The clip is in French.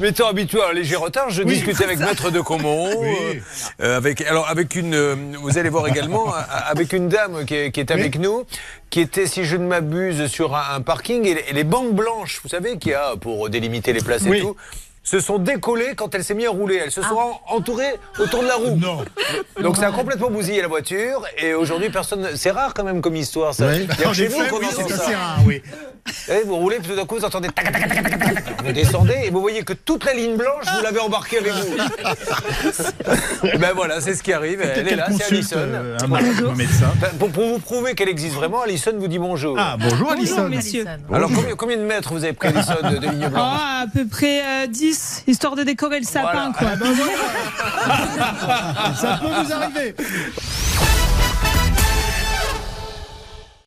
Mais étant habitué à un léger retard, je discutais avec Maître de Comont, euh, euh, avec, alors avec une, euh, vous allez voir également, avec une dame qui est, qui est avec nous, qui était, si je ne m'abuse, sur un, un parking, et, les- et les banques blanches, vous savez, qu'il y a pour délimiter les places et tout, se sont décollées quand elle s'est mise à rouler. Elles se sont en- entourées autour de la roue. Non. Donc ça a complètement bousillé la voiture, et aujourd'hui personne. C'est rare quand même comme histoire, ça. Oui. Il y a chez nous c'est assez rare, oui. Vous roulez, puis tout d'un coup, vous entendez tac, tac, tac, tac, tac. Vous descendez et vous voyez que toute la ligne blanche, vous l'avez embarquée avec vous. ben voilà, c'est ce qui arrive. Elle est là, c'est Alison. euh, un, un médecin. Ben, Pour, pour vous prouver qu'elle existe vraiment, Alison vous dit bonjour. Ah, bonjour Alison. Bonjour, messieurs. Alors combien, combien de mètres vous avez pris, Alison, de, de ligne Oh, blanche à peu près euh, 10, histoire de décorer le sapin, Voilà. quoi. Ça peut vous arriver.